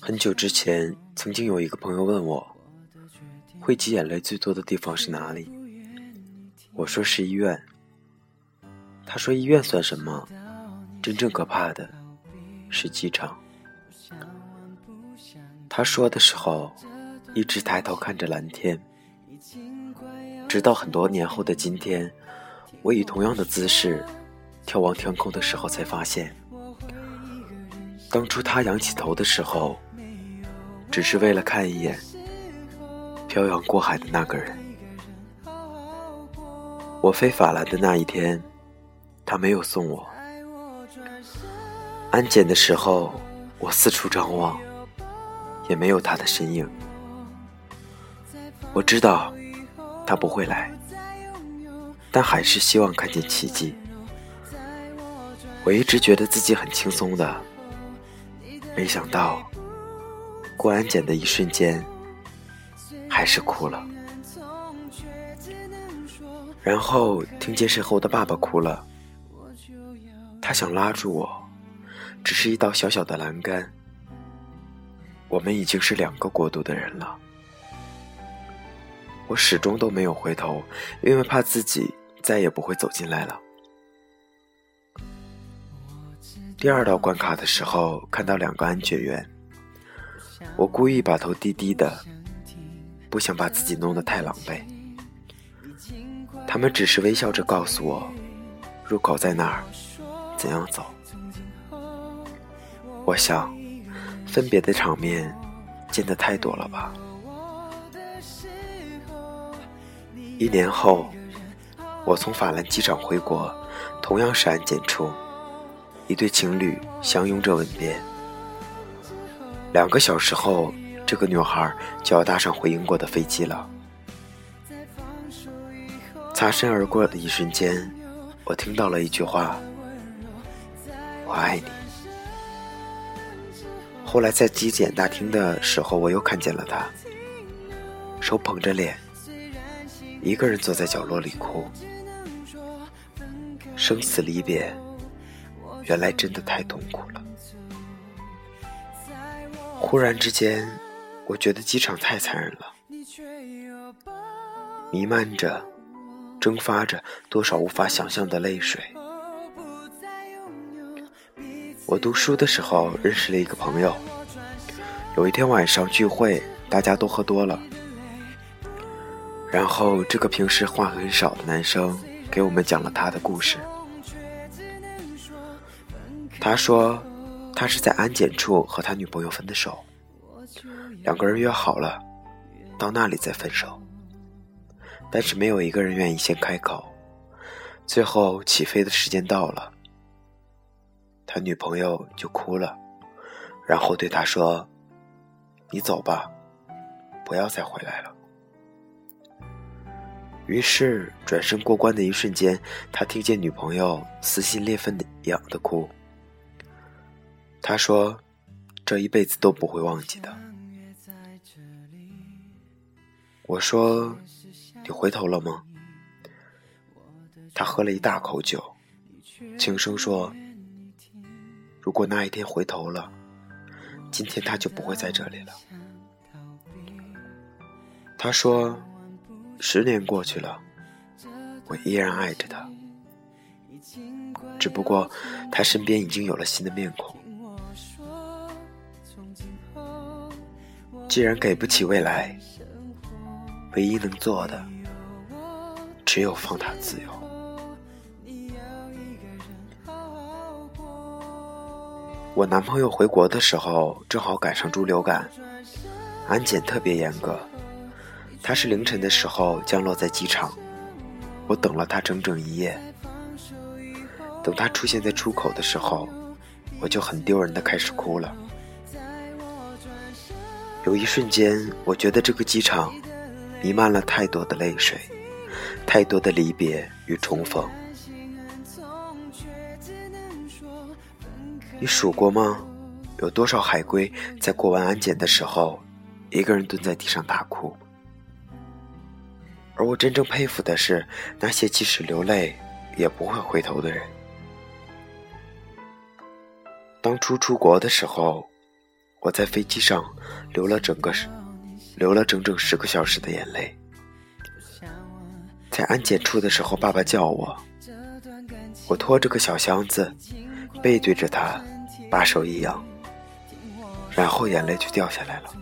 很久之前，曾经有一个朋友问我，汇集眼泪最多的地方是哪里？我说是医院。他说医院算什么？真正可怕的是机场。他说的时候，一直抬头看着蓝天。直到很多年后的今天，我以同样的姿势眺望天空的时候，才发现，当初他仰起头的时候，只是为了看一眼漂洋过海的那个人。我飞法兰的那一天，他没有送我。安检的时候，我四处张望，也没有他的身影。我知道。他不会来，但还是希望看见奇迹。我一直觉得自己很轻松的，没想到过安检的一瞬间，还是哭了。然后听见身后的爸爸哭了，他想拉住我，只是一道小小的栏杆。我们已经是两个国度的人了。我始终都没有回头，因为怕自己再也不会走进来了。第二道关卡的时候，看到两个安检员，我故意把头低低的，不想把自己弄得太狼狈。他们只是微笑着告诉我，入口在哪儿，怎样走。我想，分别的场面见得太多了吧。一年后，我从法兰机场回国，同样是安检处，一对情侣相拥着吻别。两个小时后，这个女孩就要搭上回英国的飞机了。擦身而过的一瞬间，我听到了一句话：“我爱你。”后来在机检大厅的时候，我又看见了她，手捧着脸。一个人坐在角落里哭，生死离别，原来真的太痛苦了。忽然之间，我觉得机场太残忍了，弥漫着、蒸发着多少无法想象的泪水。我读书的时候认识了一个朋友，有一天晚上聚会，大家都喝多了。然后，这个平时话很少的男生给我们讲了他的故事。他说，他是在安检处和他女朋友分的手，两个人约好了到那里再分手，但是没有一个人愿意先开口。最后起飞的时间到了，他女朋友就哭了，然后对他说：“你走吧，不要再回来了。”于是转身过关的一瞬间，他听见女朋友撕心裂肺的样的哭。他说：“这一辈子都不会忘记的。”我说：“你回头了吗？”他喝了一大口酒，轻声说：“如果那一天回头了，今天他就不会在这里了。”他说。十年过去了，我依然爱着他，只不过他身边已经有了新的面孔。既然给不起未来，唯一能做的只有放他自由。我男朋友回国的时候，正好赶上猪流感，安检特别严格。他是凌晨的时候降落在机场，我等了他整整一夜。等他出现在出口的时候，我就很丢人的开始哭了。有一瞬间，我觉得这个机场弥漫了太多的泪水，太多的离别与重逢。你数过吗？有多少海归在过完安检的时候，一个人蹲在地上大哭？而我真正佩服的是那些即使流泪也不会回头的人。当初出国的时候，我在飞机上流了整个流了整整十个小时的眼泪。在安检处的时候，爸爸叫我，我拖着个小箱子，背对着他，把手一扬，然后眼泪就掉下来了。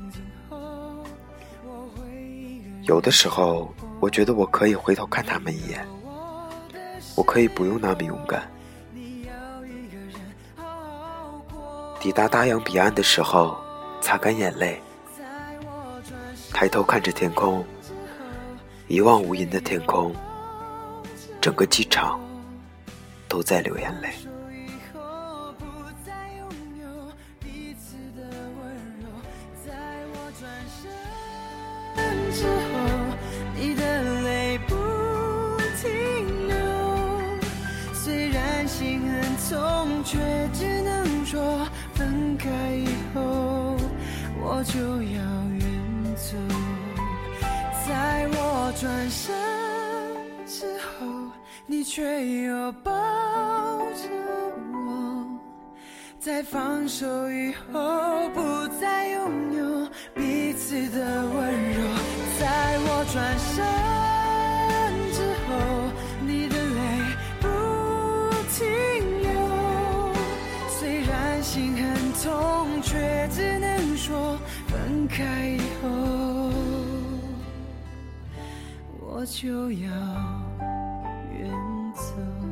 有的时候，我觉得我可以回头看他们一眼，我可以不用那么勇敢。抵达大洋彼岸的时候，擦干眼泪，抬头看着天空。一望无垠的天空，整个机场都在流眼泪。虽然心很痛，却只能分开以后，我就要远走。在我转身之后，你却又抱着我。在放手以后，不再拥有彼此的温柔。在我转身开以后我就要远走。